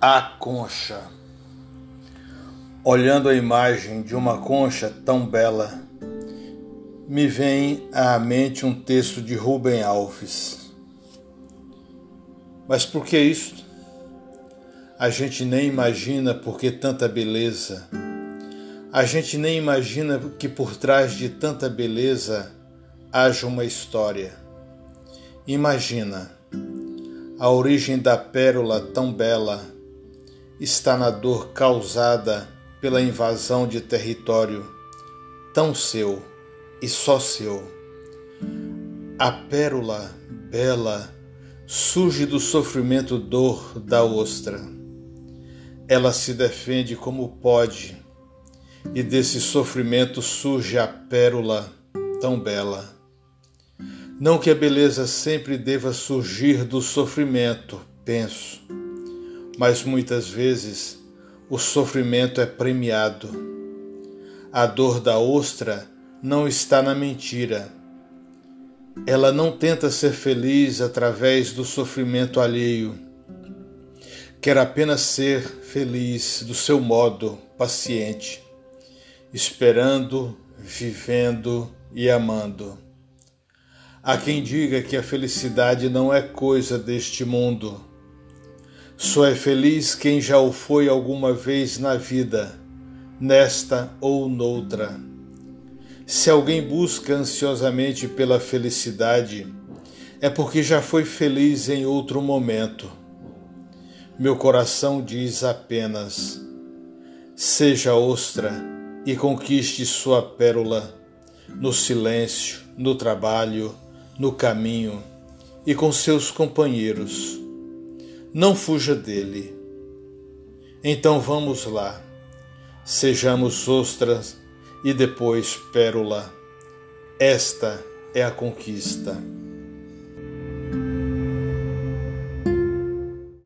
A concha. Olhando a imagem de uma concha tão bela, me vem à mente um texto de Rubem Alves. Mas por que isto? A gente nem imagina por que tanta beleza. A gente nem imagina que por trás de tanta beleza haja uma história. Imagina a origem da pérola tão bela está na dor causada pela invasão de território tão seu e só seu. A pérola bela surge do sofrimento dor da ostra. Ela se defende como pode, e desse sofrimento surge a pérola tão bela. Não que a beleza sempre deva surgir do sofrimento, penso mas muitas vezes o sofrimento é premiado. A dor da ostra não está na mentira. Ela não tenta ser feliz através do sofrimento alheio. Quer apenas ser feliz do seu modo paciente, esperando, vivendo e amando. Há quem diga que a felicidade não é coisa deste mundo só é feliz quem já o foi alguma vez na vida, nesta ou noutra. Se alguém busca ansiosamente pela felicidade, é porque já foi feliz em outro momento. Meu coração diz apenas: seja ostra e conquiste sua pérola no silêncio, no trabalho, no caminho e com seus companheiros não fuja dele. Então vamos lá, sejamos ostras e depois pérola. Esta é a conquista.